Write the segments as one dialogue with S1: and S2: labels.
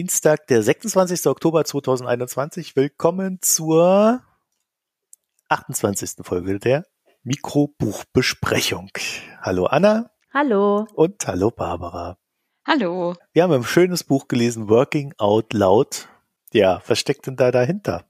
S1: Dienstag, der 26. Oktober 2021. Willkommen zur 28. Folge der Mikrobuchbesprechung. Hallo Anna.
S2: Hallo.
S1: Und hallo Barbara.
S3: Hallo.
S1: Wir haben ein schönes Buch gelesen, Working Out Loud. Ja, was steckt denn da dahinter,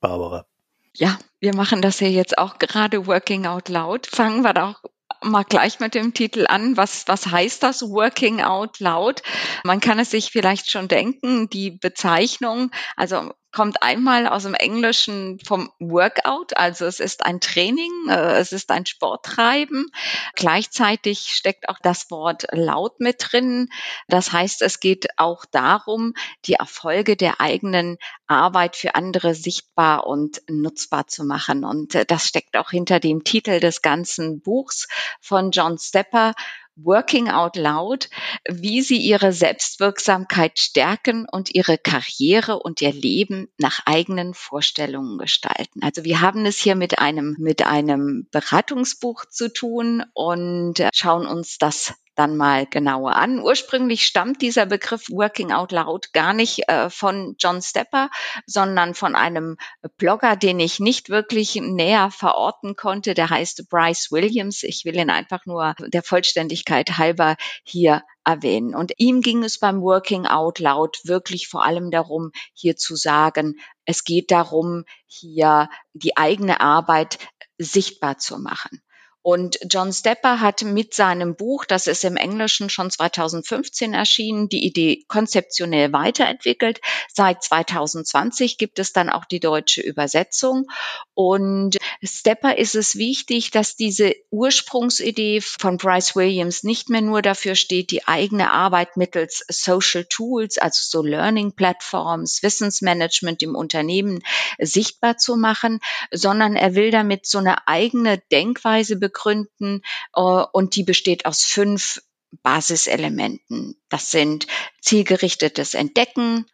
S1: Barbara?
S3: Ja, wir machen das ja jetzt auch gerade Working Out Loud. Fangen wir doch mal gleich mit dem Titel an. Was, was heißt das Working Out Loud? Man kann es sich vielleicht schon denken, die Bezeichnung, also kommt einmal aus dem Englischen vom Workout, also es ist ein Training, äh, es ist ein Sporttreiben. Gleichzeitig steckt auch das Wort laut mit drin. Das heißt, es geht auch darum, die Erfolge der eigenen Arbeit für andere sichtbar und nutzbar zu machen. Und äh, das steckt auch hinter dem Titel des ganzen Buchs von John Stepper, Working Out Loud, wie sie ihre Selbstwirksamkeit stärken und ihre Karriere und ihr Leben nach eigenen Vorstellungen gestalten. Also wir haben es hier mit einem, mit einem Beratungsbuch zu tun und äh, schauen uns das dann mal genauer an. Ursprünglich stammt dieser Begriff Working Out Loud gar nicht äh, von John Stepper, sondern von einem Blogger, den ich nicht wirklich näher verorten konnte. Der heißt Bryce Williams. Ich will ihn einfach nur der Vollständigkeit halber hier erwähnen. Und ihm ging es beim Working Out Loud wirklich vor allem darum, hier zu sagen, es geht darum, hier die eigene Arbeit sichtbar zu machen. Und John Stepper hat mit seinem Buch, das ist im Englischen schon 2015 erschienen, die Idee konzeptionell weiterentwickelt. Seit 2020 gibt es dann auch die deutsche Übersetzung. Und Stepper ist es wichtig, dass diese Ursprungsidee von Bryce Williams nicht mehr nur dafür steht, die eigene Arbeit mittels Social Tools, also so Learning Platforms, Wissensmanagement im Unternehmen sichtbar zu machen, sondern er will damit so eine eigene Denkweise begründen äh, und die besteht aus fünf Basiselementen. Das sind zielgerichtetes Entdecken,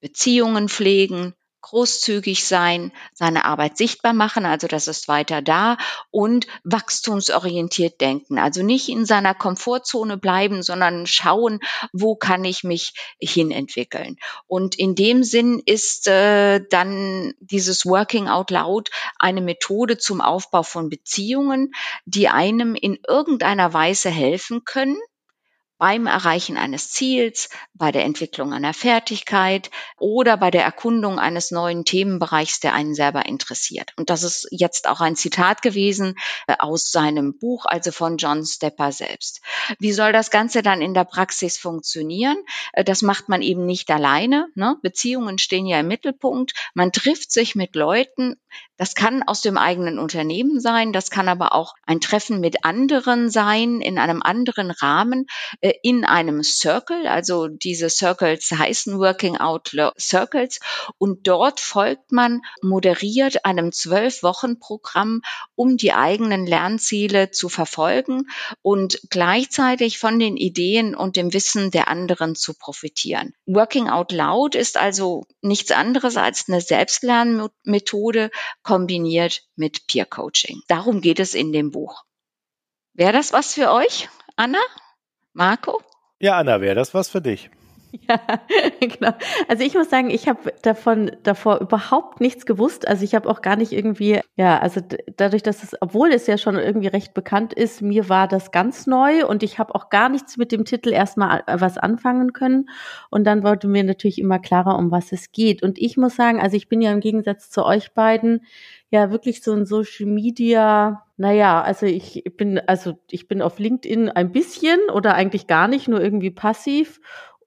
S3: Beziehungen pflegen, großzügig sein, seine Arbeit sichtbar machen, also das ist weiter da und wachstumsorientiert denken, also nicht in seiner Komfortzone bleiben, sondern schauen, wo kann ich mich hinentwickeln. Und in dem Sinn ist äh, dann dieses Working Out Loud eine Methode zum Aufbau von Beziehungen, die einem in irgendeiner Weise helfen können, beim Erreichen eines Ziels, bei der Entwicklung einer Fertigkeit oder bei der Erkundung eines neuen Themenbereichs, der einen selber interessiert. Und das ist jetzt auch ein Zitat gewesen äh, aus seinem Buch, also von John Stepper selbst. Wie soll das Ganze dann in der Praxis funktionieren? Äh, das macht man eben nicht alleine. Ne? Beziehungen stehen ja im Mittelpunkt. Man trifft sich mit Leuten. Das kann aus dem eigenen Unternehmen sein. Das kann aber auch ein Treffen mit anderen sein in einem anderen Rahmen äh, in einem Circle, also diese Circles heißen Working Out Circles und dort folgt man moderiert einem zwölf Wochen Programm, um die eigenen Lernziele zu verfolgen und gleichzeitig von den Ideen und dem Wissen der anderen zu profitieren. Working Out Loud ist also nichts anderes als eine Selbstlernmethode kombiniert mit Peer Coaching. Darum geht es in dem Buch. Wäre das was für euch, Anna? Marco?
S1: Ja, Anna, wäre das was für dich?
S2: Ja, genau. Also ich muss sagen, ich habe davon davor überhaupt nichts gewusst. Also ich habe auch gar nicht irgendwie, ja, also dadurch, dass es, obwohl es ja schon irgendwie recht bekannt ist, mir war das ganz neu und ich habe auch gar nichts mit dem Titel erstmal was anfangen können. Und dann wurde mir natürlich immer klarer, um was es geht. Und ich muss sagen, also ich bin ja im Gegensatz zu euch beiden ja wirklich so ein Social Media, naja, also ich bin, also ich bin auf LinkedIn ein bisschen oder eigentlich gar nicht, nur irgendwie passiv.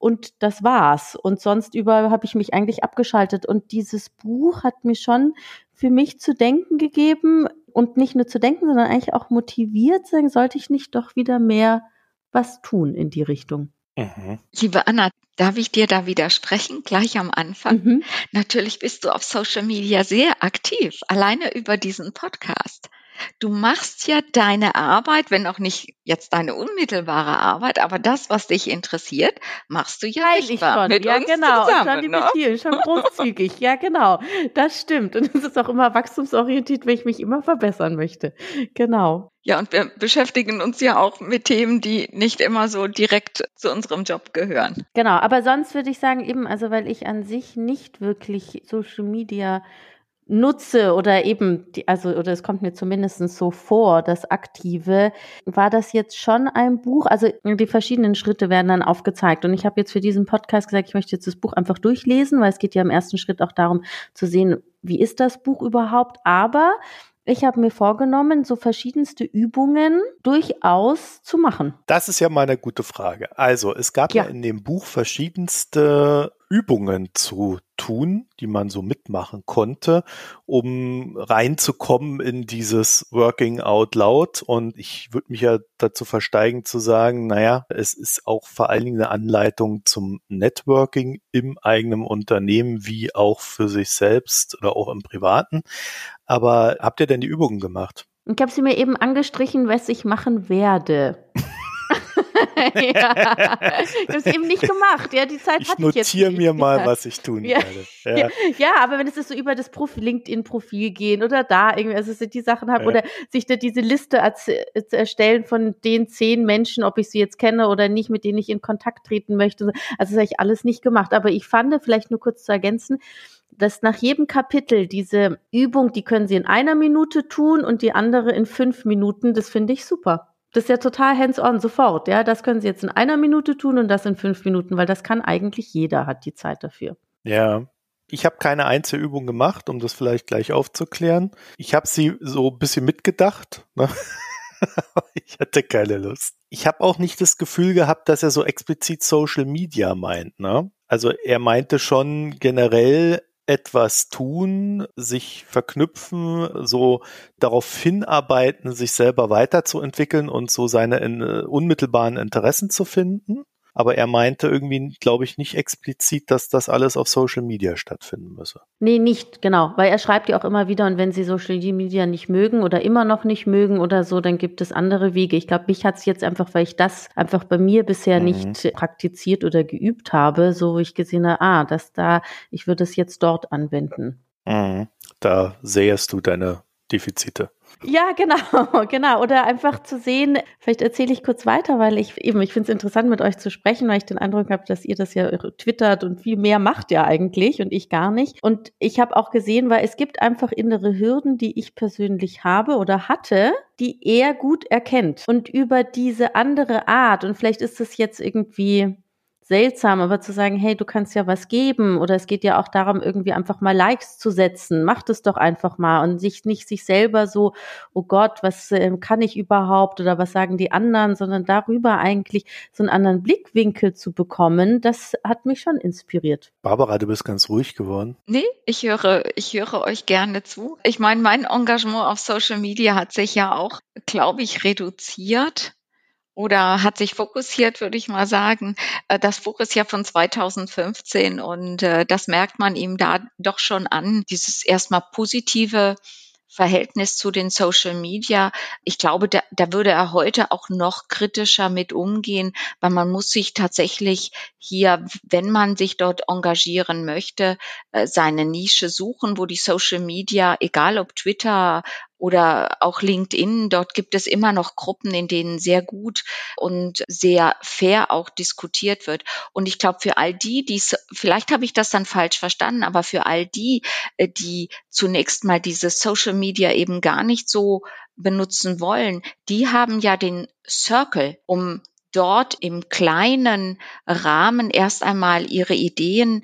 S2: Und das war's. Und sonst über habe ich mich eigentlich abgeschaltet. Und dieses Buch hat mir schon für mich zu denken gegeben und nicht nur zu denken, sondern eigentlich auch motiviert sagen, sollte ich nicht doch wieder mehr was tun in die Richtung.
S3: Mhm. Liebe Anna, darf ich dir da widersprechen, gleich am Anfang? Mhm. Natürlich bist du auf Social Media sehr aktiv, alleine über diesen Podcast. Du machst ja deine Arbeit, wenn auch nicht jetzt deine unmittelbare Arbeit, aber das, was dich interessiert, machst du ja
S2: Teil ich schon.
S3: mit
S2: ja,
S3: uns
S2: genau.
S3: zusammen.
S2: schon
S3: ne?
S2: Schon großzügig. ja, genau. Das stimmt. Und es ist auch immer wachstumsorientiert, weil ich mich immer verbessern möchte. Genau.
S3: Ja, und wir beschäftigen uns ja auch mit Themen, die nicht immer so direkt zu unserem Job gehören.
S2: Genau. Aber sonst würde ich sagen, eben, also weil ich an sich nicht wirklich Social Media nutze oder eben, die, also, oder es kommt mir zumindest so vor, das Aktive, war das jetzt schon ein Buch, also die verschiedenen Schritte werden dann aufgezeigt und ich habe jetzt für diesen Podcast gesagt, ich möchte jetzt das Buch einfach durchlesen, weil es geht ja im ersten Schritt auch darum zu sehen, wie ist das Buch überhaupt, aber ich habe mir vorgenommen, so verschiedenste Übungen durchaus zu machen.
S1: Das ist ja mal eine gute Frage. Also, es gab ja,
S2: Ja.
S1: in dem Buch verschiedenste Übungen zu tun, die man so mitmachen konnte, um reinzukommen in dieses Working Out Loud. Und ich würde mich ja dazu versteigen zu sagen, naja, es ist auch vor allen Dingen eine Anleitung zum Networking im eigenen Unternehmen, wie auch für sich selbst oder auch im Privaten. Aber habt ihr denn die Übungen gemacht?
S2: Ich habe sie mir eben angestrichen, was ich machen werde. ja, ich habe es eben nicht gemacht. Ja, die Zeit
S1: Ich
S2: hatte ich jetzt
S1: notiere mir mal, was ich tun
S2: Ja.
S1: werde.
S2: Ja. ja, aber wenn es ist so über das Profi LinkedIn-Profil gehen oder da irgendwie, also so die Sachen haben oder sich da diese Liste erstellen von den zehn Menschen, ob ich sie jetzt kenne oder nicht, mit denen ich in Kontakt treten möchte. Also das habe ich alles nicht gemacht. Aber ich fand, vielleicht nur kurz zu ergänzen, dass nach jedem Kapitel diese Übung, die können Sie in einer Minute tun und die andere in fünf Minuten, das finde ich super. Das ist ja total hands-on, sofort, ja. Das können Sie jetzt in einer Minute tun und das in fünf Minuten, weil das kann eigentlich jeder, hat die Zeit dafür.
S1: Ja. Ich habe keine Einzelübung gemacht, um das vielleicht gleich aufzuklären. Ich habe sie so ein bisschen mitgedacht. Ne? Ich hatte keine Lust. Ich habe auch nicht das Gefühl gehabt, dass er so explizit Social Media meint. Ne? Also er meinte schon generell etwas tun, sich verknüpfen, so darauf hinarbeiten, sich selber weiterzuentwickeln und so seine in, äh, unmittelbaren Interessen zu finden. Aber er meinte irgendwie, glaube ich, nicht explizit, dass das alles auf Social Media stattfinden müsse.
S2: Nee, nicht, genau. Weil er schreibt ja auch immer wieder, und wenn Sie Social Media nicht mögen oder immer noch nicht mögen oder so, dann gibt es andere Wege. Ich glaube, mich hat es jetzt einfach, weil ich das einfach bei mir bisher
S1: Mhm.
S2: nicht praktiziert oder geübt habe, so wo ich gesehen habe, ah, das da, ich würde es jetzt dort anwenden.
S1: Mhm. Da sähest du deine Defizite.
S2: Ja, genau, genau. Oder einfach zu sehen, vielleicht erzähle ich kurz weiter, weil ich eben, ich finde es interessant, mit euch zu sprechen, weil ich den Eindruck habe, dass ihr das ja twittert und viel mehr macht ja eigentlich und ich gar nicht. Und ich habe auch gesehen, weil es gibt einfach innere Hürden, die ich persönlich habe oder hatte, die er gut erkennt. Und über diese andere Art, und vielleicht ist es jetzt irgendwie seltsam, aber zu sagen, hey, du kannst ja was geben oder es geht ja auch darum, irgendwie einfach mal Likes zu setzen. Mach das doch einfach mal und sich nicht sich selber so, oh Gott, was äh, kann ich überhaupt oder was sagen die anderen, sondern darüber eigentlich so einen anderen Blickwinkel zu bekommen, das hat mich schon inspiriert.
S1: Barbara, du bist ganz ruhig geworden.
S3: Nee, ich höre, ich höre euch gerne zu. Ich meine, mein Engagement auf Social Media hat sich ja auch, glaube ich, reduziert oder hat sich fokussiert, würde ich mal sagen. Äh, Das Buch ist ja von 2015 und äh, das merkt man ihm da doch schon an, dieses erstmal positive Verhältnis zu den Social Media. Ich glaube, da, da würde er heute auch noch kritischer mit umgehen, weil man muss sich tatsächlich hier, wenn man sich dort engagieren möchte, äh, seine Nische suchen, wo die Social Media, egal ob Twitter oder auch LinkedIn, dort gibt es immer noch Gruppen, in denen sehr gut und sehr fair auch diskutiert wird. Und ich glaube, für all die, die vielleicht habe ich das dann falsch verstanden, aber für all die, äh, die zunächst mal diese Social Media eben gar nicht so benutzen wollen, die haben ja den Circle, um dort im kleinen Rahmen erst einmal ihre Ideen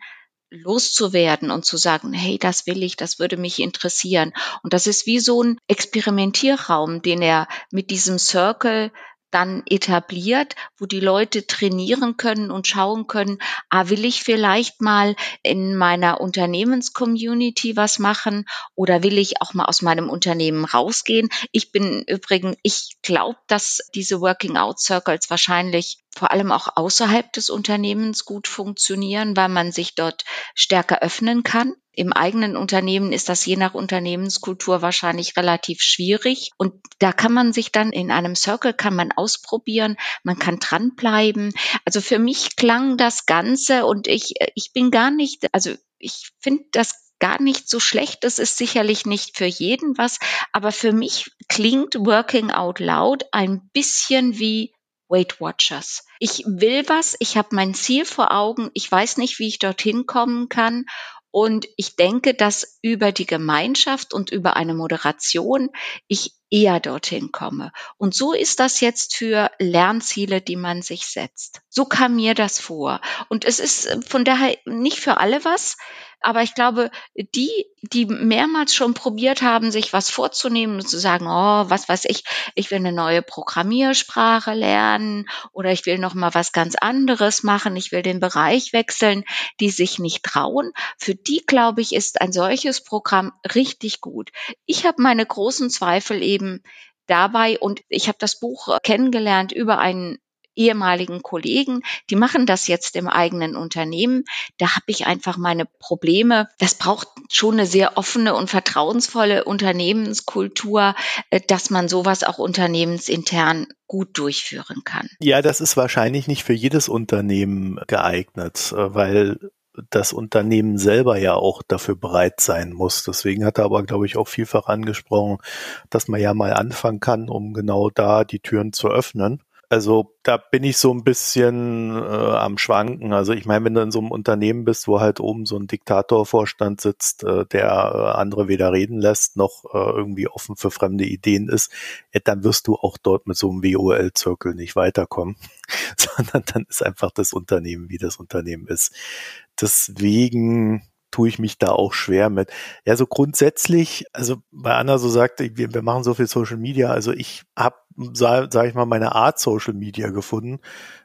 S3: loszuwerden und zu sagen, hey, das will ich, das würde mich interessieren. Und das ist wie so ein Experimentierraum, den er mit diesem Circle dann etabliert, wo die Leute trainieren können und schauen können, ah, will ich vielleicht mal in meiner Unternehmenscommunity was machen oder will ich auch mal aus meinem Unternehmen rausgehen? Ich bin übrigens, ich glaube, dass diese Working Out Circles wahrscheinlich vor allem auch außerhalb des Unternehmens gut funktionieren, weil man sich dort stärker öffnen kann. Im eigenen Unternehmen ist das je nach Unternehmenskultur wahrscheinlich relativ schwierig. Und da kann man sich dann in einem Circle kann man ausprobieren, man kann dranbleiben. Also für mich klang das Ganze und ich, ich bin gar nicht, also ich finde das gar nicht so schlecht. Das ist sicherlich nicht für jeden was, aber für mich klingt Working Out Loud ein bisschen wie Weight Watchers. Ich will was, ich habe mein Ziel vor Augen, ich weiß nicht, wie ich dorthin kommen kann und ich denke, dass über die Gemeinschaft und über eine Moderation ich eher dorthin komme. Und so ist das jetzt für Lernziele, die man sich setzt. So kam mir das vor. Und es ist von daher nicht für alle was. Aber ich glaube, die, die mehrmals schon probiert haben, sich was vorzunehmen und zu sagen, oh, was weiß ich, ich will eine neue Programmiersprache lernen oder ich will noch mal was ganz anderes machen, ich will den Bereich wechseln, die sich nicht trauen. Für die, glaube ich, ist ein solches Programm richtig gut. Ich habe meine großen Zweifel eben dabei und ich habe das Buch kennengelernt über einen ehemaligen Kollegen, die machen das jetzt im eigenen Unternehmen. Da habe ich einfach meine Probleme. Das braucht schon eine sehr offene und vertrauensvolle Unternehmenskultur, äh, dass man sowas auch unternehmensintern gut durchführen kann.
S1: Ja, das ist wahrscheinlich nicht für jedes Unternehmen geeignet, äh, weil das Unternehmen selber ja auch dafür bereit sein muss. Deswegen hat er aber, glaube ich, auch vielfach angesprochen, dass man ja mal anfangen kann, um genau da die Türen zu öffnen. Also da bin ich so ein bisschen äh, am Schwanken. Also ich meine, wenn du in so einem Unternehmen bist, wo halt oben so ein Diktatorvorstand sitzt, äh, der äh, andere weder reden lässt, noch äh, irgendwie offen für fremde Ideen ist, äh, dann wirst du auch dort mit so einem WOL-Zirkel nicht weiterkommen, sondern dann ist einfach das Unternehmen, wie das Unternehmen ist. Deswegen tue ich mich da auch schwer mit. Ja, so grundsätzlich, also bei Anna so sagt, wir, wir machen so viel Social Media, also ich habe, sage sag ich mal, meine Art Social Media gefunden,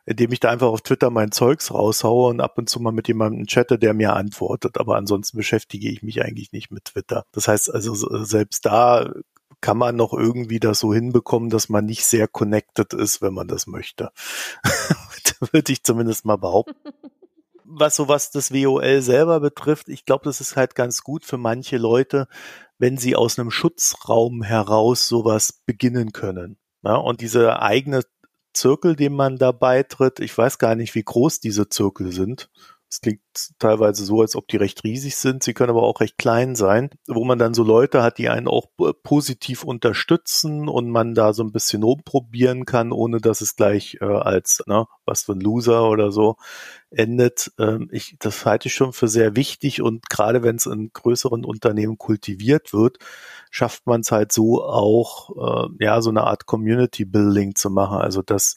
S1: indem ich da einfach auf Twitter mein Zeugs raushaue und ab und zu mal mit jemandem chatte, der mir antwortet. Aber ansonsten beschäftige ich mich eigentlich nicht mit Twitter. Das heißt also, selbst da kann man noch irgendwie das so hinbekommen, dass man nicht sehr connected ist, wenn man das möchte. Würde ich zumindest mal behaupten. was so was das WOL selber betrifft, ich glaube, das ist halt ganz gut für manche Leute, wenn sie aus einem Schutzraum heraus sowas beginnen können. Ja, und diese eigene Zirkel, dem man da beitritt, ich weiß gar nicht, wie groß diese Zirkel sind. Es klingt teilweise so, als ob die recht riesig sind. Sie können aber auch recht klein sein, wo man dann so Leute hat, die einen auch positiv unterstützen und man da so ein bisschen rumprobieren kann, ohne dass es gleich äh, als ne, was für ein Loser oder so endet. Ähm, ich, das halte ich schon für sehr wichtig und gerade wenn es in größeren Unternehmen kultiviert wird, schafft man es halt so auch, äh, ja, so eine Art Community Building zu machen. Also dass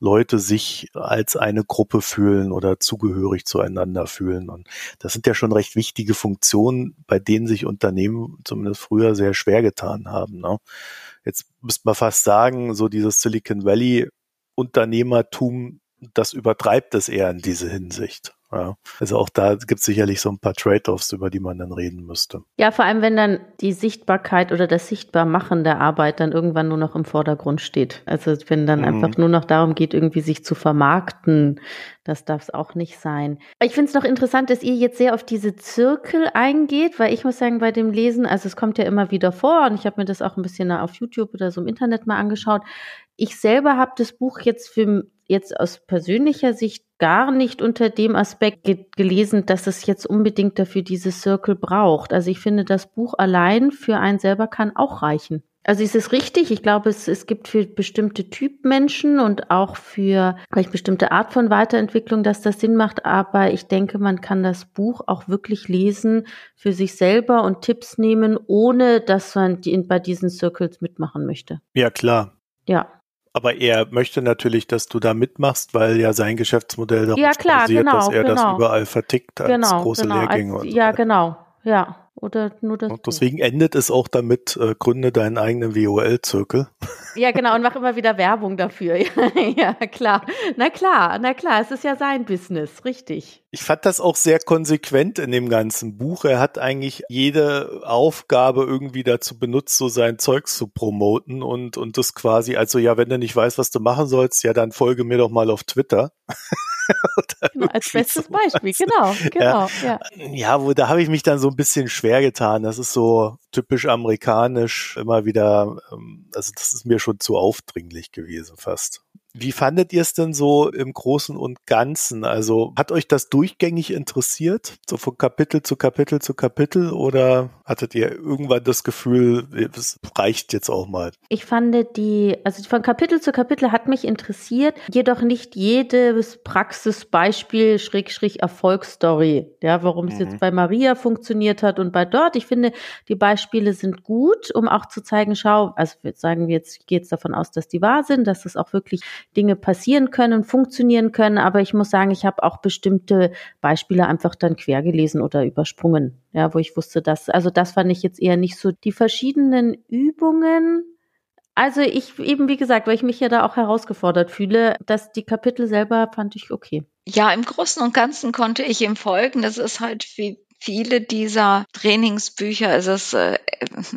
S1: Leute sich als eine Gruppe fühlen oder zugehörig zueinander fühlen. Und das sind ja schon recht wichtige Funktionen, bei denen sich Unternehmen zumindest früher sehr schwer getan haben. Ne? Jetzt müsste man fast sagen, so dieses Silicon Valley Unternehmertum, das übertreibt es eher in diese Hinsicht. Ja, also auch da gibt es sicherlich so ein paar Trade-offs, über die man dann reden müsste.
S2: Ja, vor allem, wenn dann die Sichtbarkeit oder das Sichtbarmachen der Arbeit dann irgendwann nur noch im Vordergrund steht. Also wenn dann mhm. einfach nur noch darum geht, irgendwie sich zu vermarkten, das darf es auch nicht sein. Ich finde es noch interessant, dass ihr jetzt sehr auf diese Zirkel eingeht, weil ich muss sagen, bei dem Lesen, also es kommt ja immer wieder vor und ich habe mir das auch ein bisschen auf YouTube oder so im Internet mal angeschaut. Ich selber habe das Buch jetzt für jetzt aus persönlicher Sicht gar nicht unter dem Aspekt ge gelesen, dass es jetzt unbedingt dafür diese Circle braucht. Also ich finde, das Buch allein für einen selber kann auch reichen. Also ist es richtig? Ich glaube, es, es gibt für bestimmte Typ Menschen und auch für vielleicht bestimmte Art von Weiterentwicklung, dass das Sinn macht. Aber ich denke, man kann das Buch auch wirklich lesen für sich selber und Tipps nehmen, ohne dass man die, bei diesen Circles mitmachen möchte.
S1: Ja, klar.
S2: Ja.
S1: Aber er möchte natürlich, dass du da mitmachst, weil ja sein Geschäftsmodell darauf
S2: ja, klar,
S1: basiert,
S2: genau,
S1: dass er
S2: genau.
S1: das überall vertickt als
S2: genau,
S1: große
S2: genau,
S1: Lehrgänge.
S2: Als,
S1: und
S2: ja,
S1: so.
S2: genau. Ja. Oder nur das.
S1: Und deswegen endet es auch damit, äh, gründe deinen eigenen WOL-Zirkel.
S2: Ja, genau, und mach immer wieder Werbung dafür. ja, klar. Na klar, na klar, es ist ja sein Business, richtig.
S1: Ich fand das auch sehr konsequent in dem ganzen Buch. Er hat eigentlich jede Aufgabe irgendwie dazu benutzt, so sein Zeugs zu promoten und, und das quasi, also ja, wenn du nicht weißt, was du machen sollst, ja, dann folge mir doch mal auf Twitter.
S2: genau, als bestes sowas. Beispiel, genau, genau.
S1: Ja, ja. ja wo da habe ich mich dann so ein bisschen schwer getan. Das ist so typisch amerikanisch, immer wieder, ähm, also das ist mir schon zu aufdringlich gewesen fast. Wie fandet ihr es denn so im Großen und Ganzen? Also hat euch das durchgängig interessiert, so von Kapitel zu Kapitel zu Kapitel, oder hattet ihr irgendwann das Gefühl, es reicht jetzt auch mal?
S2: Ich fand die, also von Kapitel zu Kapitel hat mich interessiert, jedoch nicht jedes Praxisbeispiel, Schräg, Erfolgsstory, ja, warum es jetzt mhm. bei Maria funktioniert hat und bei dort. Ich finde, die Beispiele sind gut, um auch zu zeigen, schau, also sagen wir jetzt, gehe jetzt davon aus, dass die wahr sind, dass es auch wirklich Dinge passieren können, funktionieren können. Aber ich muss sagen, ich habe auch bestimmte Beispiele einfach dann quer gelesen oder übersprungen. Ja, wo ich wusste, dass, also das fand ich jetzt eher nicht so. Die verschiedenen Übungen, also ich eben, wie gesagt, weil ich mich ja da auch herausgefordert fühle, dass die Kapitel selber fand ich okay.
S3: Ja, im Großen und Ganzen konnte ich ihm folgen. Das ist halt wie viele dieser Trainingsbücher ist es äh,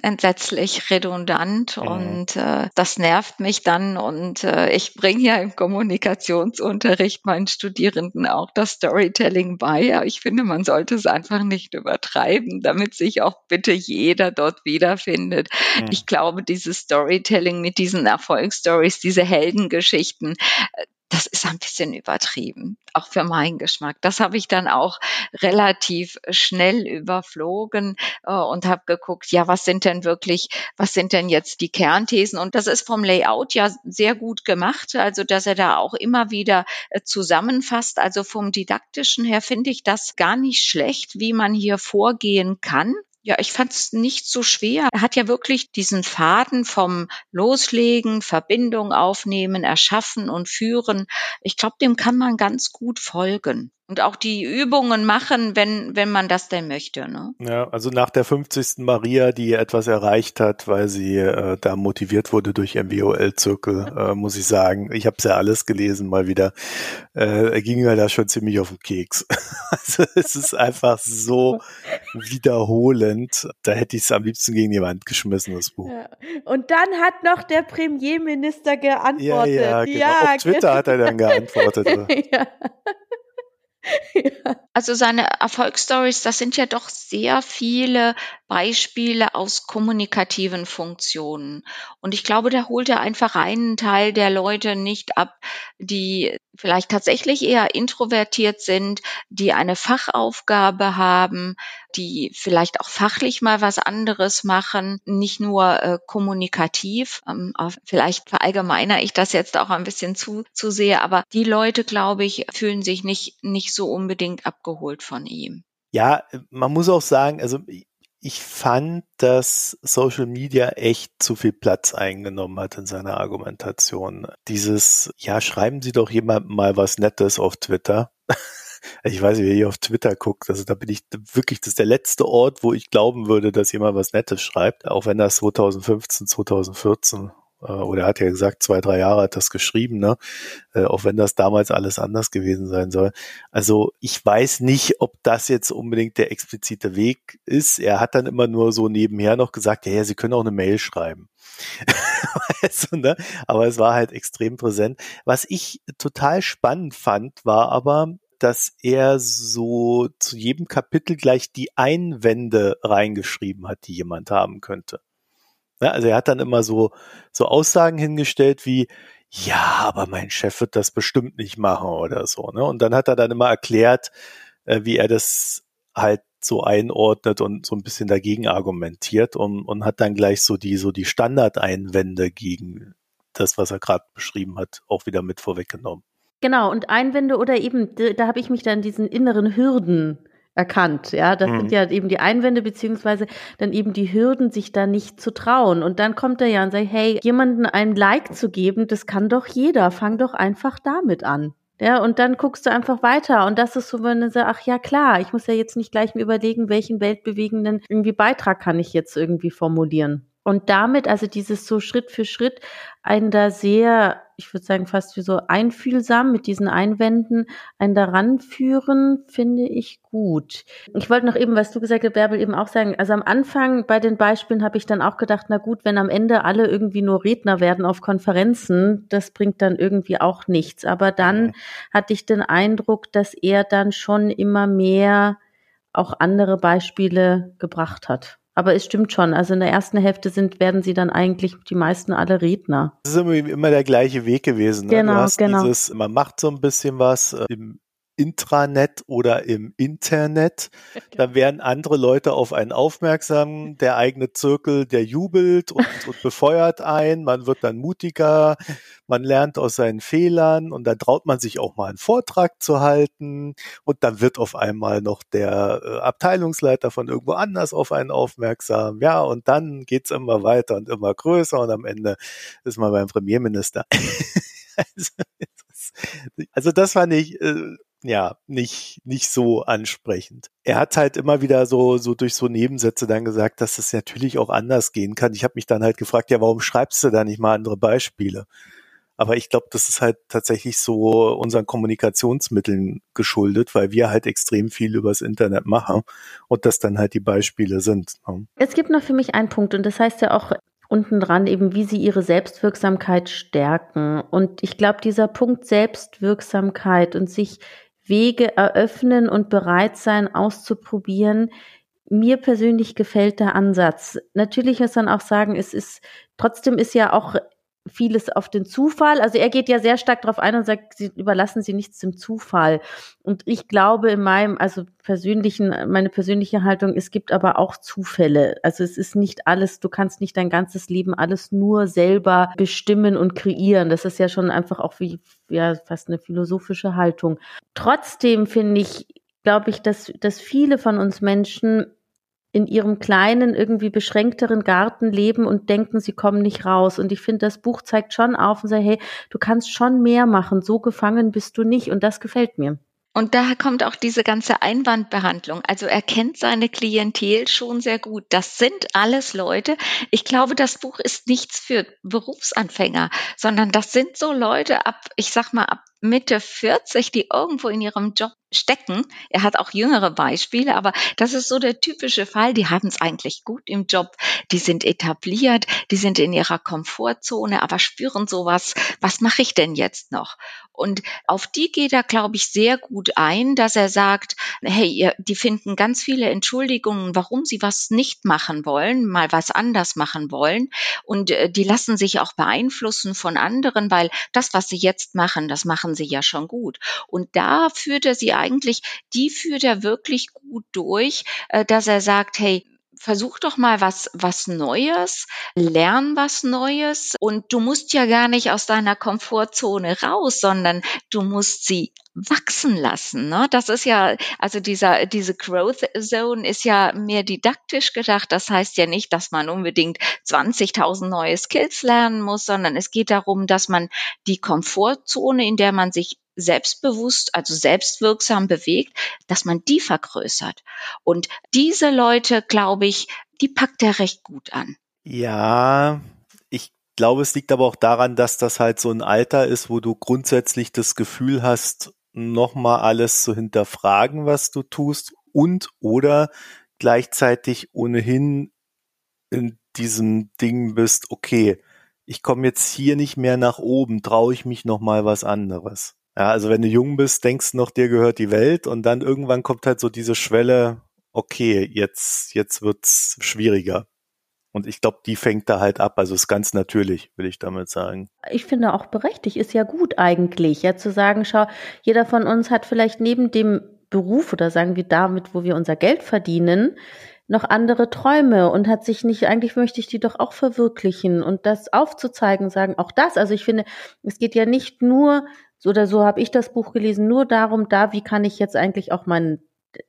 S3: entsetzlich redundant mhm. und äh, das nervt mich dann und äh, ich bringe ja im Kommunikationsunterricht meinen Studierenden auch das Storytelling bei. Ja, ich finde, man sollte es einfach nicht übertreiben, damit sich auch bitte jeder dort wiederfindet. Mhm. Ich glaube, dieses Storytelling mit diesen Erfolgsstories, diese Heldengeschichten, äh, das ist ein bisschen übertrieben, auch für meinen Geschmack. Das habe ich dann auch relativ schnell überflogen äh, und habe geguckt, ja, was sind denn wirklich, was sind denn jetzt die Kernthesen? Und das ist vom Layout ja sehr gut gemacht, also dass er da auch immer wieder äh, zusammenfasst. Also vom didaktischen her finde ich das gar nicht schlecht, wie man hier vorgehen kann. Ja, ich fand es nicht so schwer. Er hat ja wirklich diesen Faden vom Loslegen, Verbindung aufnehmen, erschaffen und führen. Ich glaube, dem kann man ganz gut folgen und auch die Übungen machen, wenn, wenn man das denn möchte. Ne?
S1: Ja, also nach der 50. Maria, die etwas erreicht hat, weil sie äh, da motiviert wurde durch MWOL-Zirkel, äh, muss ich sagen, ich habe ja alles gelesen mal wieder, äh, ging mir da schon ziemlich auf den Keks. also es ist einfach so wiederholend, da hätte ich es am liebsten gegen die Wand geschmissen, das Buch. Ja.
S2: Und dann hat noch der Premierminister geantwortet. Ja,
S1: ja, genau. ja auf Twitter hat er dann geantwortet. ja.
S3: Also seine Erfolgsstories, das sind ja doch sehr viele Beispiele aus kommunikativen Funktionen. Und ich glaube, da holt er einfach einen Teil der Leute nicht ab, die vielleicht tatsächlich eher introvertiert sind, die eine Fachaufgabe haben, die vielleicht auch fachlich mal was anderes machen, nicht nur äh, kommunikativ. Ähm, vielleicht verallgemeiner ich das jetzt auch ein bisschen zu, zu sehr, aber die Leute, glaube ich, fühlen sich nicht, nicht so unbedingt abgeholt von ihm.
S1: Ja, man muss auch sagen, also ich fand, dass Social Media echt zu viel Platz eingenommen hat in seiner Argumentation. Dieses, ja, schreiben Sie doch jemandem mal was Nettes auf Twitter. ich weiß nicht, wer hier auf Twitter guckt. Also da bin ich wirklich, das ist der letzte Ort, wo ich glauben würde, dass jemand was Nettes schreibt. Auch wenn das 2015, 2014 äh, oder er hat ja gesagt, zwei, drei Jahre hat das geschrieben, ne? Äh, auch wenn das damals alles anders gewesen sein soll. Also ich weiß nicht, ob das jetzt unbedingt der explizite Weg ist. Er hat dann immer nur so nebenher noch gesagt, ja, ja Sie können auch eine Mail schreiben. weißt du, ne? Aber es war halt extrem präsent. Was ich total spannend fand, war aber, dass er so zu jedem Kapitel gleich die Einwände reingeschrieben hat, die jemand haben könnte. Ne? Also er hat dann immer so, so Aussagen hingestellt wie, ja, aber mein Chef wird das bestimmt nicht machen oder so. Ne? Und dann hat er dann immer erklärt, äh, wie er das halt so einordnet und so ein bisschen dagegen argumentiert und, und hat dann gleich so die, so die Standardeinwände gegen das, was er gerade beschrieben hat, auch wieder mit vorweggenommen.
S2: Genau, und Einwände oder eben, da habe ich mich dann diesen inneren Hürden erkannt. Ja, das mhm. sind ja eben die Einwände beziehungsweise dann eben die Hürden, sich da nicht zu trauen. Und dann kommt er ja und sagt, hey, jemanden ein Like zu geben, das kann doch jeder. Fang doch einfach damit an. Ja, und dann guckst du einfach weiter. Und das ist so, wenn du sagst, ach ja, klar, ich muss ja jetzt nicht gleich mir überlegen, welchen weltbewegenden irgendwie Beitrag kann ich jetzt irgendwie formulieren. Und damit, also dieses so Schritt für Schritt, einen da sehr ich würde sagen, fast wie so einfühlsam mit diesen Einwänden einen daran führen, finde ich gut. Ich wollte noch eben, was du gesagt hast, Bärbel, eben auch sagen, also am Anfang bei den Beispielen habe ich dann auch gedacht, na gut, wenn am Ende alle irgendwie nur Redner werden auf Konferenzen, das bringt dann irgendwie auch nichts. Aber dann mhm. hatte ich den Eindruck, dass er dann schon immer mehr auch andere Beispiele gebracht hat. Aber es stimmt schon. Also in der ersten Hälfte sind, werden sie dann eigentlich die meisten alle Redner.
S1: Das ist immer, immer der gleiche Weg gewesen. Ne? Genau, genau. Dieses, man macht so ein bisschen was äh, im Intranet oder im Internet. Da werden andere Leute auf einen aufmerksam. Der eigene Zirkel, der jubelt und, und befeuert ein. Man wird dann mutiger. Man lernt aus seinen Fehlern und dann traut man sich auch mal einen Vortrag zu halten. Und dann wird auf einmal noch der äh, Abteilungsleiter von irgendwo anders auf einen aufmerksam. Ja, und dann geht's immer weiter und immer größer und am Ende ist man beim Premierminister. also, also das fand ich äh, ja, nicht, nicht so ansprechend. Er hat halt immer wieder so, so durch so Nebensätze dann gesagt, dass es natürlich auch anders gehen kann. Ich habe mich dann halt gefragt, ja, warum schreibst du da nicht mal andere Beispiele? Aber ich glaube, das ist halt tatsächlich so unseren Kommunikationsmitteln geschuldet, weil wir halt extrem viel übers Internet machen und das dann halt die Beispiele sind.
S2: Ne? Es gibt noch für mich einen Punkt und das heißt ja auch unten dran eben, wie sie ihre Selbstwirksamkeit stärken. Und ich glaube, dieser Punkt Selbstwirksamkeit und sich Wege eröffnen und bereit sein, auszuprobieren. Mir persönlich gefällt der Ansatz. Natürlich muss man auch sagen, es ist, trotzdem ist ja auch vieles auf den Zufall. Also er geht ja sehr stark darauf ein und sagt, sie überlassen sie nichts dem Zufall. Und ich glaube in meinem, also persönlichen, meine persönliche Haltung, es gibt aber auch Zufälle. Also es ist nicht alles, du kannst nicht dein ganzes Leben alles nur selber bestimmen und kreieren. Das ist ja schon einfach auch wie, ja, fast eine philosophische Haltung. Trotzdem finde ich, glaube ich, dass, dass viele von uns Menschen in ihrem kleinen, irgendwie beschränkteren Garten leben und denken, sie kommen nicht raus. Und ich finde, das Buch zeigt schon auf und sagt, hey, du kannst schon mehr machen, so gefangen bist du nicht. Und das gefällt mir.
S3: Und daher kommt auch diese ganze Einwandbehandlung. Also er kennt seine Klientel schon sehr gut. Das sind alles Leute. Ich glaube, das Buch ist nichts für Berufsanfänger, sondern das sind so Leute ab, ich sag mal, ab Mitte 40, die irgendwo in ihrem Job stecken. Er hat auch jüngere Beispiele, aber das ist so der typische Fall. Die haben es eigentlich gut im Job. Die sind etabliert, die sind in ihrer Komfortzone, aber spüren sowas. Was mache ich denn jetzt noch? Und auf die geht er, glaube ich, sehr gut ein, dass er sagt, hey, die finden ganz viele Entschuldigungen, warum sie was nicht machen wollen, mal was anders machen wollen. Und äh, die lassen sich auch beeinflussen von anderen, weil das, was sie jetzt machen, das machen machen sie ja schon gut. Und da führt er sie eigentlich, die führt er wirklich gut durch, äh, dass er sagt, hey, versuch doch mal was, was Neues, lern was Neues und du musst ja gar nicht aus deiner Komfortzone raus, sondern du musst sie wachsen lassen. Ne? Das ist ja, also dieser, diese Growth Zone ist ja mehr didaktisch gedacht. Das heißt ja nicht, dass man unbedingt 20.000 neue Skills lernen muss, sondern es geht darum, dass man die Komfortzone, in der man sich selbstbewusst, also selbstwirksam bewegt, dass man die vergrößert. Und diese Leute, glaube ich, die packt er recht gut an.
S1: Ja, ich glaube, es liegt aber auch daran, dass das halt so ein Alter ist, wo du grundsätzlich das Gefühl hast, nochmal alles zu hinterfragen, was du tust und oder gleichzeitig ohnehin in diesem Ding bist, okay, ich komme jetzt hier nicht mehr nach oben, traue ich mich nochmal was anderes. Ja, also wenn du jung bist, denkst noch, dir gehört die Welt und dann irgendwann kommt halt so diese Schwelle, okay, jetzt, jetzt wird's schwieriger. Und ich glaube, die fängt da halt ab. Also ist ganz natürlich, will ich damit sagen.
S2: Ich finde auch berechtigt, ist ja gut eigentlich, ja, zu sagen, schau, jeder von uns hat vielleicht neben dem Beruf oder sagen wir damit, wo wir unser Geld verdienen, noch andere Träume und hat sich nicht, eigentlich möchte ich die doch auch verwirklichen und das aufzuzeigen, sagen, auch das. Also ich finde, es geht ja nicht nur so oder so habe ich das Buch gelesen, nur darum, da, wie kann ich jetzt eigentlich auch meinen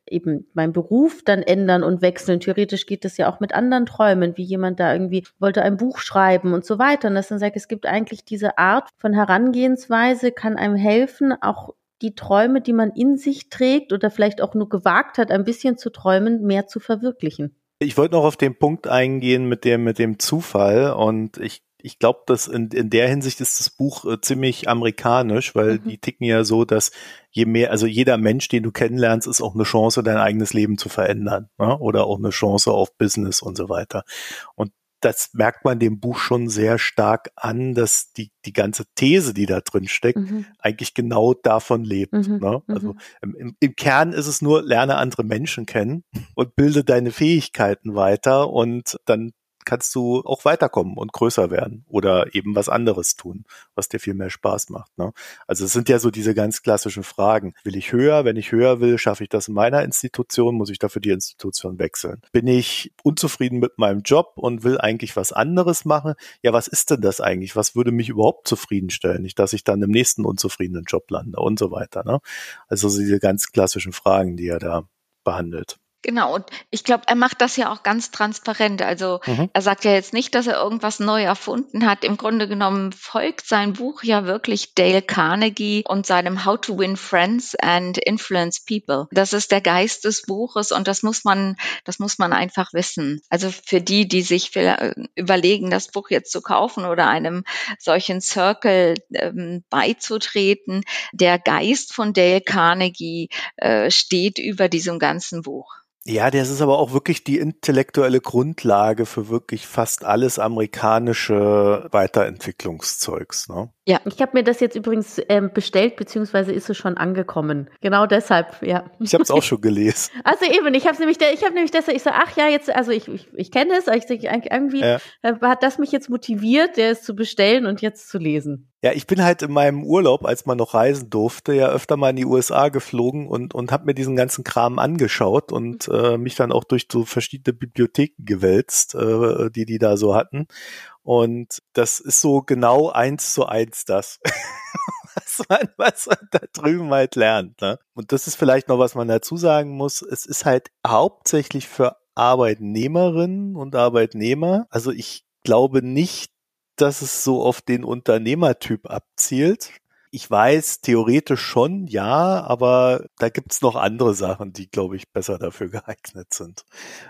S2: eben meinen Beruf dann ändern und wechseln. Theoretisch geht es ja auch mit anderen Träumen, wie jemand da irgendwie wollte ein Buch schreiben und so weiter. Und das dann sagt, es gibt eigentlich diese Art von Herangehensweise, kann einem helfen, auch die Träume, die man in sich trägt oder vielleicht auch nur gewagt hat, ein bisschen zu träumen, mehr zu verwirklichen.
S1: Ich wollte noch auf den Punkt eingehen mit dem, mit dem Zufall und ich Ich glaube, dass in, in der Hinsicht ist das Buch äh, ziemlich amerikanisch, weil mhm. die ticken ja so, dass je mehr, also jeder Mensch, den du kennenlernst, ist auch eine Chance, dein eigenes Leben zu verändern. Ne? Oder auch eine Chance auf Business und so weiter. Und das merkt man dem Buch schon sehr stark an, dass die, die ganze These, die da drin steckt, mhm. eigentlich genau davon lebt. Mhm. Ne? Also mhm. im, im, Kern ist es nur, lerne andere Menschen kennen und bilde deine Fähigkeiten weiter und dann kannst du auch weiterkommen und größer werden oder eben was anderes tun, was dir viel mehr Spaß macht. Ne? Also es sind ja so diese ganz klassischen Fragen. Will ich höher? Wenn ich höher will, schaffe ich das in meiner Institution? Muss ich dafür die Institution wechseln? Bin ich unzufrieden mit meinem Job und will eigentlich was anderes machen? Ja, was ist denn das eigentlich? Was würde mich überhaupt zufriedenstellen? Nicht, dass ich dann im nächsten unzufriedenen Job lande und so weiter. Ne? Also diese ganz klassischen Fragen, die er da behandelt.
S3: Genau, und ich glaube, er macht das ja auch ganz transparent. Also mhm. er sagt ja jetzt nicht, dass er irgendwas neu erfunden hat. Im Grunde genommen folgt sein Buch ja wirklich Dale Carnegie und seinem How to Win Friends and Influence People. Das ist der Geist des Buches und das muss man, das muss man einfach wissen. Also für die, die sich überlegen, das Buch jetzt zu kaufen oder einem solchen Circle ähm, beizutreten, der Geist von Dale Carnegie äh, steht über diesem ganzen Buch.
S1: Ja, das ist aber auch wirklich die intellektuelle Grundlage für wirklich fast alles amerikanische Weiterentwicklungszeugs. Ne?
S2: Ja, ich habe mir das jetzt übrigens ähm, bestellt, beziehungsweise ist es schon angekommen. Genau deshalb, ja.
S1: Ich habe es auch schon gelesen.
S2: Also eben, ich habe nämlich, ich habe nämlich deshalb, ich so, ach ja, jetzt, also ich, ich, ich kenne es, ich denke, irgendwie ja. Äh, hat das mich jetzt motiviert, der es zu bestellen und jetzt zu lesen.
S1: Ja, ich bin halt in meinem Urlaub, als man noch reisen durfte, ja öfter mal in die USA geflogen und und habe mir diesen ganzen Kram angeschaut und äh, mich dann auch durch so verschiedene Bibliotheken gewälzt, äh, die die da so hatten. Und das ist so genau eins zu eins das, was, man, was man da drüben halt lernt. Ne? Und das ist vielleicht noch, was man dazu sagen muss. Es ist halt hauptsächlich für Arbeitnehmerinnen und Arbeitnehmer. Also ich glaube nicht, dass es so auf den Unternehmertyp abzielt ich weiß theoretisch schon, ja, aber da gibt's noch andere Sachen, die, glaube ich, besser dafür geeignet sind.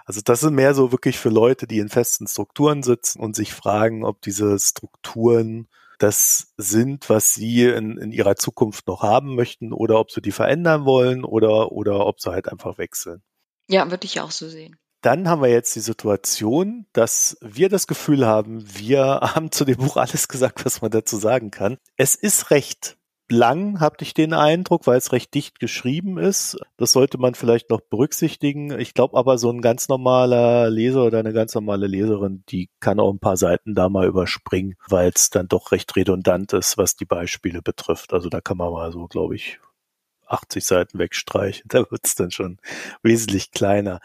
S1: Also das sind mehr so wirklich für Leute, die in festen Strukturen sitzen und sich fragen, ob diese Strukturen das sind, was sie in, in ihrer Zukunft noch haben möchten oder ob sie die verändern wollen oder, oder ob sie halt einfach wechseln.
S3: Ja, würde ich auch so sehen.
S1: Dann haben wir jetzt die Situation, dass wir das Gefühl haben, wir haben zu dem Buch alles gesagt, was man dazu sagen kann. Es ist recht lang, habe ich den Eindruck, weil es recht dicht geschrieben ist. Das sollte man vielleicht noch berücksichtigen. Ich glaube aber, so ein ganz normaler Leser oder eine ganz normale Leserin, die kann auch ein paar Seiten da mal überspringen, weil es dann doch recht redundant ist, was die Beispiele betrifft. Also da kann man mal so, glaube ich, 80 Seiten wegstreichen. Da wird es dann schon wesentlich kleiner.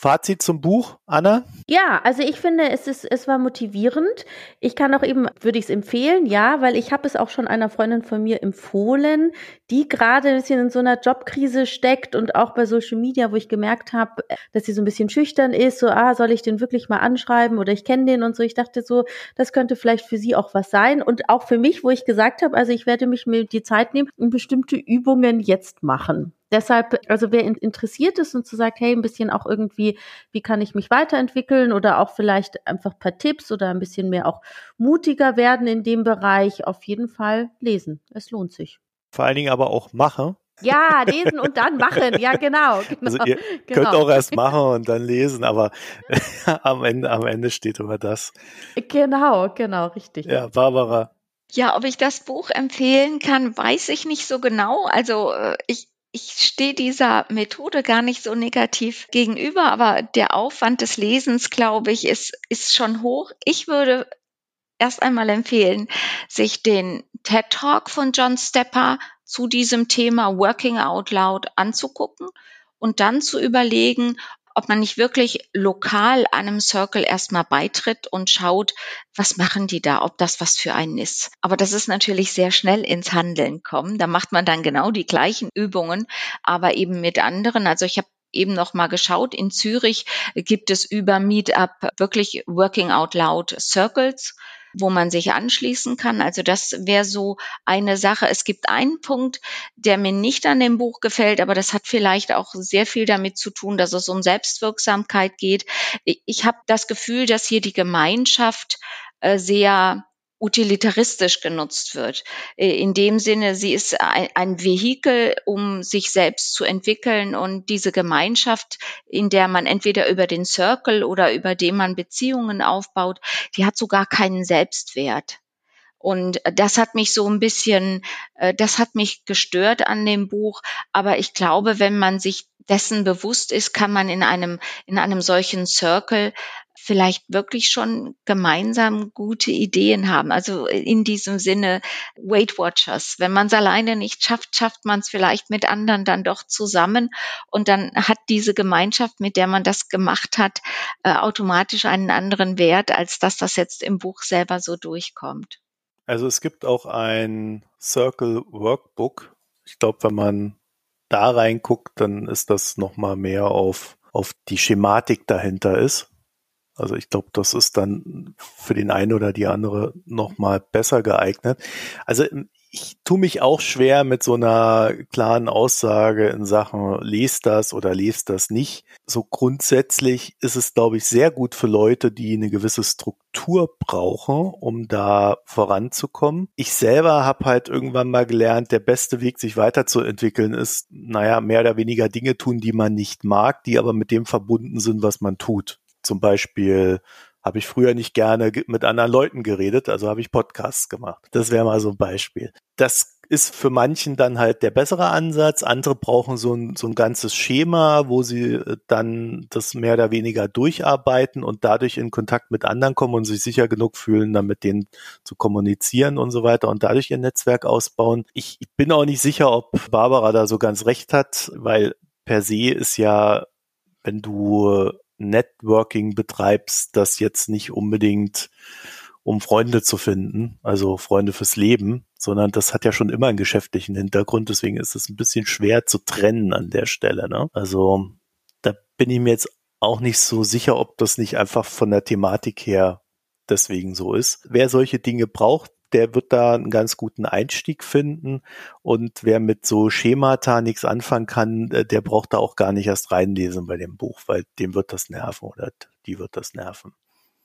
S1: Fazit zum Buch, Anna?
S2: Ja, also ich finde, es ist, es war motivierend. Ich kann auch eben, würde ich es empfehlen, ja, weil ich habe es auch schon einer Freundin von mir empfohlen, die gerade ein bisschen in so einer Jobkrise steckt und auch bei Social Media, wo ich gemerkt habe, dass sie so ein bisschen schüchtern ist, so, ah, soll ich den wirklich mal anschreiben oder ich kenne den und so. Ich dachte so, das könnte vielleicht für sie auch was sein und auch für mich, wo ich gesagt habe, also ich werde mich mir die Zeit nehmen und bestimmte Übungen jetzt machen. Deshalb, also wer interessiert ist und zu sagt, hey, ein bisschen auch irgendwie, wie kann ich mich weiterentwickeln oder auch vielleicht einfach ein paar Tipps oder ein bisschen mehr auch mutiger werden in dem Bereich, auf jeden Fall lesen. Es lohnt sich.
S1: Vor allen Dingen aber auch machen.
S2: Ja, lesen und dann machen. Ja, genau. genau
S1: also ihr genau. könnt auch erst machen und dann lesen, aber am Ende, am Ende steht immer das.
S2: Genau, genau, richtig.
S1: Ja, Barbara.
S3: Ja, ob ich das Buch empfehlen kann, weiß ich nicht so genau. Also äh, ich, ich stehe dieser Methode gar nicht so negativ gegenüber, aber der Aufwand des Lesens, glaube ich, ist, ist schon hoch. Ich würde erst einmal empfehlen, sich den TED Talk von John Stepper zu diesem Thema Working Out Loud anzugucken und dann zu überlegen, ob man nicht wirklich lokal einem Circle erstmal beitritt und schaut, was machen die da, ob das was für einen ist. Aber das ist natürlich sehr schnell ins Handeln kommen. Da macht man dann genau die gleichen Übungen, aber eben mit anderen. Also ich habe eben noch mal geschaut. In Zürich gibt es über Meetup wirklich Working Out Loud Circles wo man sich anschließen kann. Also das wäre so eine Sache. Es gibt einen Punkt, der mir nicht an dem Buch gefällt, aber das hat vielleicht auch sehr viel damit zu tun, dass es um Selbstwirksamkeit geht. Ich habe das Gefühl, dass hier die Gemeinschaft äh, sehr utilitaristisch genutzt wird. Äh, in dem Sinne, sie ist ein, ein, Vehikel, um sich selbst zu entwickeln und diese Gemeinschaft, in der man entweder über den Circle oder über den man Beziehungen aufbaut, die hat sogar keinen Selbstwert. Und das hat mich so ein bisschen, äh, das hat mich gestört an dem Buch. Aber ich glaube, wenn man sich dessen bewusst ist, kann man in einem, in einem solchen Circle vielleicht wirklich schon gemeinsam gute Ideen haben. Also in diesem Sinne Weight Watchers. Wenn man es alleine nicht schafft, schafft man es vielleicht mit anderen dann doch zusammen und dann hat diese Gemeinschaft, mit der man das gemacht hat, äh, automatisch einen anderen Wert, als dass das jetzt im Buch selber so durchkommt.
S1: Also es gibt auch ein Circle Workbook. Ich glaube, wenn man da reinguckt, dann ist das nochmal mehr auf, auf die Schematik dahinter ist. Also ich glaube, das ist dann für den einen oder die andere nochmal besser geeignet. Also ich tue mich auch schwer mit so einer klaren Aussage in Sachen, lest das oder lest das nicht. So grundsätzlich ist es, glaube ich, sehr gut für Leute, die eine gewisse Struktur brauchen, um da voranzukommen. Ich selber habe halt irgendwann mal gelernt, der beste Weg, sich weiterzuentwickeln, ist, naja, mehr oder weniger Dinge tun, die man nicht mag, die aber mit dem verbunden sind, was man tut. Zum Beispiel habe ich früher nicht gerne mit anderen Leuten geredet, also habe ich Podcasts gemacht. Das wäre mal so ein Beispiel. Das ist für manchen dann halt der bessere Ansatz. Andere brauchen so ein, so ein ganzes Schema, wo sie äh, dann das mehr oder weniger durcharbeiten und dadurch in Kontakt mit anderen kommen und sich sicher genug fühlen, dann mit denen zu kommunizieren und so weiter und dadurch ihr Netzwerk ausbauen. Ich, ich bin auch nicht sicher, ob Barbara da so ganz recht hat, weil per se ist ja, wenn du Networking betreibst, das jetzt nicht unbedingt um Freunde zu finden, also Freunde fürs Leben, sondern das hat ja schon immer einen geschäftlichen Hintergrund. Deswegen ist es ein bisschen schwer zu trennen an der Stelle. Ne? Also da bin ich mir jetzt auch nicht so sicher, ob das nicht einfach von der Thematik her deswegen so ist. Wer solche Dinge braucht, der wird da einen ganz guten Einstieg finden. Und wer mit so Schemata nichts anfangen kann, äh, der braucht da auch gar nicht erst reinlesen bei dem Buch, weil dem wird das nerven oder die wird das nerven.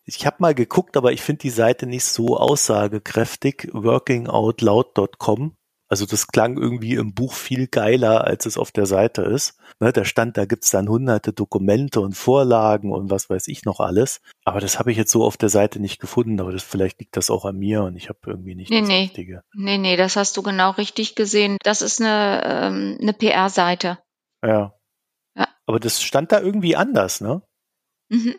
S1: Ich habe mal geguckt, aber ich finde die Seite nicht so aussagekräftig. Workingoutloud.com also das klang irgendwie im Buch viel geiler, als es auf der Seite ist. Ne, da stand, da gibt's dann hunderte Dokumente und Vorlagen und was weiß ich noch alles. Aber das habe ich jetzt so auf der Seite nicht gefunden. Aber das vielleicht liegt das auch an mir und ich habe irgendwie nicht
S3: nee,
S1: das
S3: nee.
S1: Richtige.
S3: Nee, nee, das hast du genau richtig gesehen. Das ist eine, ähm, eine PR-Seite.
S1: Ja. ja. Aber das stand da irgendwie anders, ne?
S3: Mhm.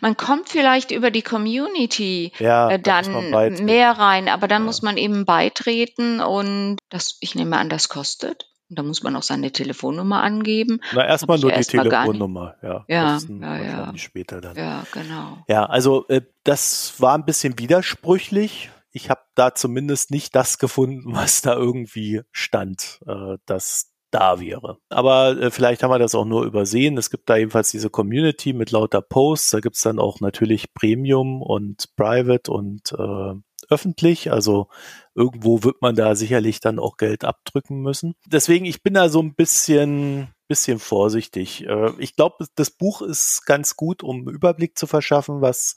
S3: Man kommt vielleicht über die Community
S1: ja,
S3: äh, dann mehr rein, aber dann ja. muss man eben beitreten und das, ich nehme an, das kostet. Und da muss man auch seine Telefonnummer angeben.
S1: Na, erstmal nur die erst Telefonnummer,
S3: ja. Ja, ja, ja.
S1: Später dann.
S3: Ja, genau.
S1: Ja, also äh, das war ein bisschen widersprüchlich. Ich habe da zumindest nicht das gefunden, was da irgendwie stand, äh, dass da wäre. Aber äh, vielleicht haben wir das auch nur übersehen. Es gibt da ebenfalls diese Community mit lauter Posts. Da gibt's dann auch natürlich Premium und Private und äh, öffentlich. Also irgendwo wird man da sicherlich dann auch Geld abdrücken müssen. Deswegen, ich bin da so ein bisschen, bisschen vorsichtig. Äh, ich glaube, das Buch ist ganz gut, um Überblick zu verschaffen, was,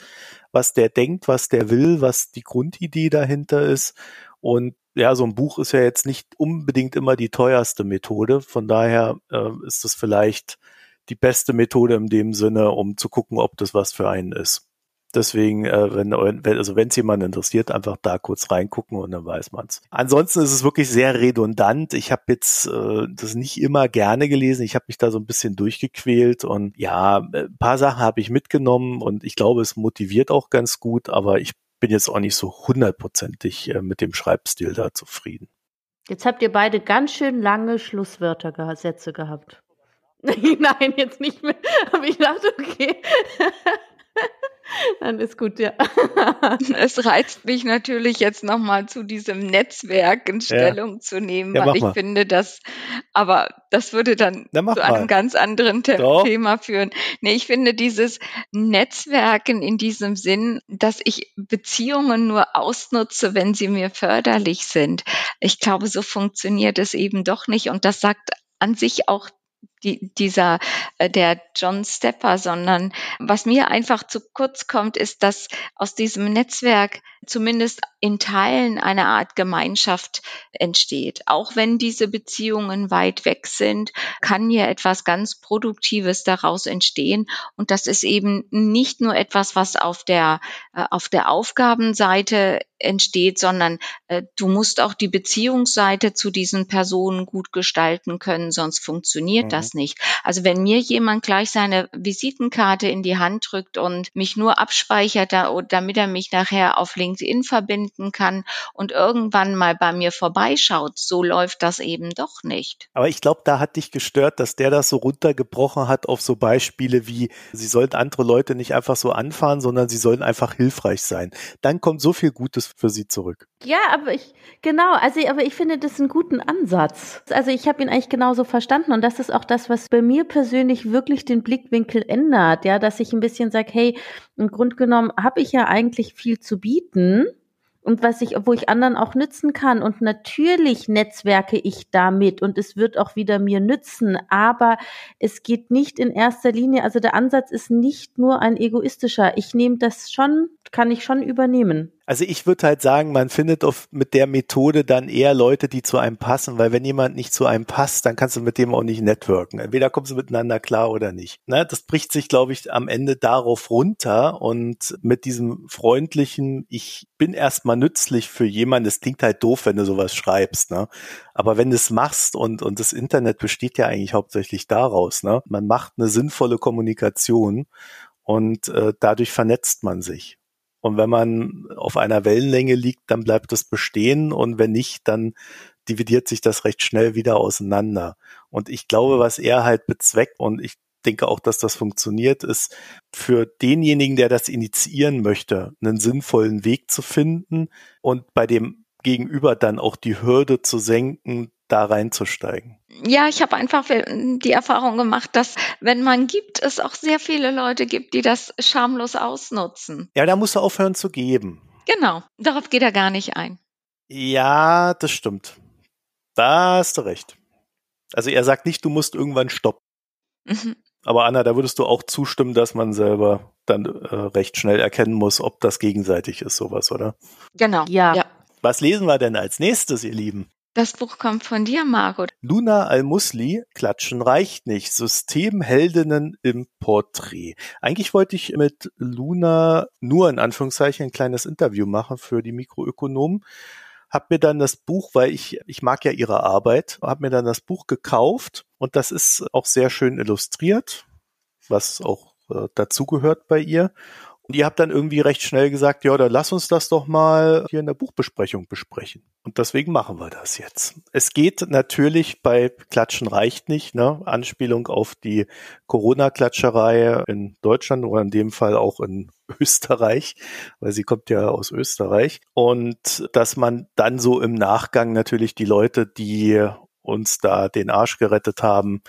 S1: was der denkt, was der will, was die Grundidee dahinter ist. Und ja, so ein Buch ist ja jetzt nicht unbedingt immer die teuerste Methode. Von daher äh, ist das vielleicht die beste Methode in dem Sinne, um zu gucken, ob das was für einen ist. Deswegen, äh, wenn, wenn also wenn es jemand interessiert, einfach da kurz reingucken und dann weiß man's. Ansonsten ist es wirklich sehr redundant. Ich habe jetzt äh, das nicht immer gerne gelesen. Ich habe mich da so ein bisschen durchgequält und ja, ein paar Sachen habe ich mitgenommen und ich glaube, es motiviert auch ganz gut, aber ich bin jetzt auch nicht so hundertprozentig äh, mit dem Schreibstil da zufrieden.
S2: Jetzt habt ihr beide ganz schön lange Schlusswörter, Sätze gehabt. Nein, jetzt nicht mehr. Aber ich dachte, okay. Dann ist gut, ja.
S3: es reizt mich natürlich jetzt nochmal zu diesem Netzwerk in Stellung ja. zu nehmen, ja, weil ich mal. finde, dass, aber das würde dann zu einem mal. ganz anderen The Doch. Thema führen. Nee, ich finde dieses Netzwerken in diesem Sinn, dass ich Beziehungen nur ausnutze, wenn sie mir förderlich sind. Ich glaube, so funktioniert es eben doch nicht und das sagt an sich auch die, dieser, äh, der John Stepper, sondern was mir einfach zu kurz kommt, ist, dass aus diesem Netzwerk zumindest in Teilen eine Art Gemeinschaft entsteht. Auch wenn diese Beziehungen weit weg sind, kann hier etwas ganz Produktives daraus entstehen. Und das ist eben nicht nur etwas, was auf der, äh, auf der Aufgabenseite entsteht, sondern äh, du musst auch die Beziehungsseite zu diesen Personen gut gestalten können, sonst funktioniert mhm. das nicht. Also wenn mir jemand gleich seine Visitenkarte in die Hand drückt und mich nur abspeichert, damit er mich nachher auf LinkedIn verbinden kann und irgendwann mal bei mir vorbeischaut, so läuft das eben doch nicht.
S1: Aber ich glaube, da hat dich gestört, dass der das so runtergebrochen hat auf so Beispiele wie, sie sollten andere Leute nicht einfach so anfahren, sondern sie sollen einfach hilfreich sein. Dann kommt so viel Gutes für sie zurück.
S2: Ja, aber ich, genau, also, aber ich finde das einen guten Ansatz. Also ich habe ihn eigentlich genauso verstanden und das ist auch das, was bei mir persönlich wirklich den Blickwinkel ändert, ja, dass ich ein bisschen sage, hey, im Grunde genommen habe ich ja eigentlich viel zu bieten und was ich, wo ich anderen auch nützen kann. Und natürlich netzwerke ich damit und es wird auch wieder mir nützen. Aber es geht nicht in erster Linie, also der Ansatz ist nicht nur ein egoistischer. Ich nehme das schon, kann ich schon übernehmen.
S1: Also ich würde halt sagen, man findet auf, mit der Methode dann eher Leute, die zu einem passen, weil wenn jemand nicht zu einem passt, dann kannst du mit dem auch nicht networken. Entweder kommst du miteinander klar oder nicht. Ne? Das bricht sich, glaube ich, am Ende darauf runter und mit diesem freundlichen, ich bin erstmal nützlich für jemanden, das klingt halt doof, wenn du sowas schreibst, ne? Aber wenn du es machst und, und das Internet besteht ja eigentlich hauptsächlich daraus, ne? Man macht eine sinnvolle Kommunikation und äh, dadurch vernetzt man sich. Und wenn man auf einer Wellenlänge liegt, dann bleibt das bestehen. Und wenn nicht, dann dividiert sich das recht schnell wieder auseinander. Und ich glaube, was er halt bezweckt, und ich denke auch, dass das funktioniert, ist für denjenigen, der das initiieren möchte, einen sinnvollen Weg zu finden und bei dem Gegenüber dann auch die Hürde zu senken, da reinzusteigen?
S3: Ja, ich habe einfach die Erfahrung gemacht, dass wenn man gibt, es auch sehr viele Leute gibt, die das schamlos ausnutzen.
S1: Ja, da musst du aufhören zu geben.
S3: Genau, darauf geht er gar nicht ein.
S1: Ja, das stimmt. Da hast du recht. Also er sagt nicht, du musst irgendwann stoppen. Mhm. Aber Anna, da würdest du auch zustimmen, dass man selber dann äh, recht schnell erkennen muss, ob das gegenseitig ist, sowas, oder?
S3: Genau. Ja. ja.
S1: Was lesen wir denn als nächstes, ihr Lieben?
S3: Das Buch kommt von dir, Margot.
S1: Luna Al-Musli, Klatschen reicht nicht. Systemheldinnen im Porträt. Eigentlich wollte ich mit Luna nur in Anführungszeichen ein kleines Interview machen für die Mikroökonomen. Hab mir dann das Buch, weil ich, ich mag ja ihre Arbeit, hab mir dann das Buch gekauft und das ist auch sehr schön illustriert, was auch äh, dazugehört bei ihr. Und ihr habt dann irgendwie recht schnell gesagt, ja, dann lass uns das doch mal hier in der Buchbesprechung besprechen. Und deswegen machen wir das jetzt. Es geht natürlich bei Klatschen reicht nicht, ne? Anspielung auf die Corona-Klatscherei in Deutschland oder in dem Fall auch in Österreich, weil sie kommt ja aus Österreich. Und dass man dann so im Nachgang natürlich die Leute, die uns da den Arsch gerettet haben,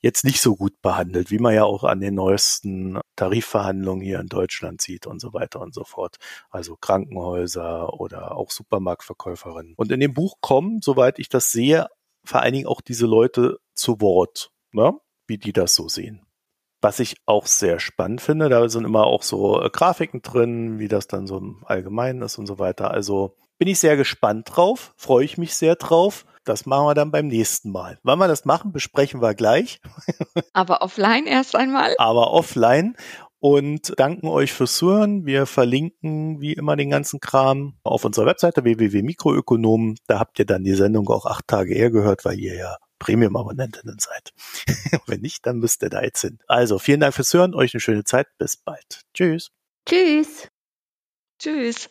S1: jetzt nicht so gut behandelt, wie man ja auch an den neuesten Tarifverhandlungen hier in Deutschland sieht und so weiter und so fort. Also Krankenhäuser oder auch Supermarktverkäuferinnen. Und in dem Buch kommen, soweit ich das sehe, vor allen Dingen auch diese Leute zu Wort, ne? wie die das so sehen. Was ich auch sehr spannend finde, da sind immer auch so äh, Grafiken drin, wie das dann so im Allgemeinen ist und so weiter. Also bin ich sehr gespannt drauf, freue ich mich sehr drauf. Das machen wir dann beim nächsten Mal. Wann wir das machen, besprechen wir gleich.
S3: Aber offline erst einmal.
S1: Aber offline. Und danken euch fürs Zuhören. Wir verlinken wie immer den ganzen Kram auf unserer Webseite www.mikroökonomen. Da habt ihr dann die Sendung auch acht Tage eher gehört, weil ihr ja Premium-Abonnentinnen seid. Wenn nicht, dann müsst ihr da jetzt hin. Also vielen Dank fürs Hören. Euch eine schöne Zeit. Bis bald. Tschüss.
S2: Tschüss.
S3: Tschüss.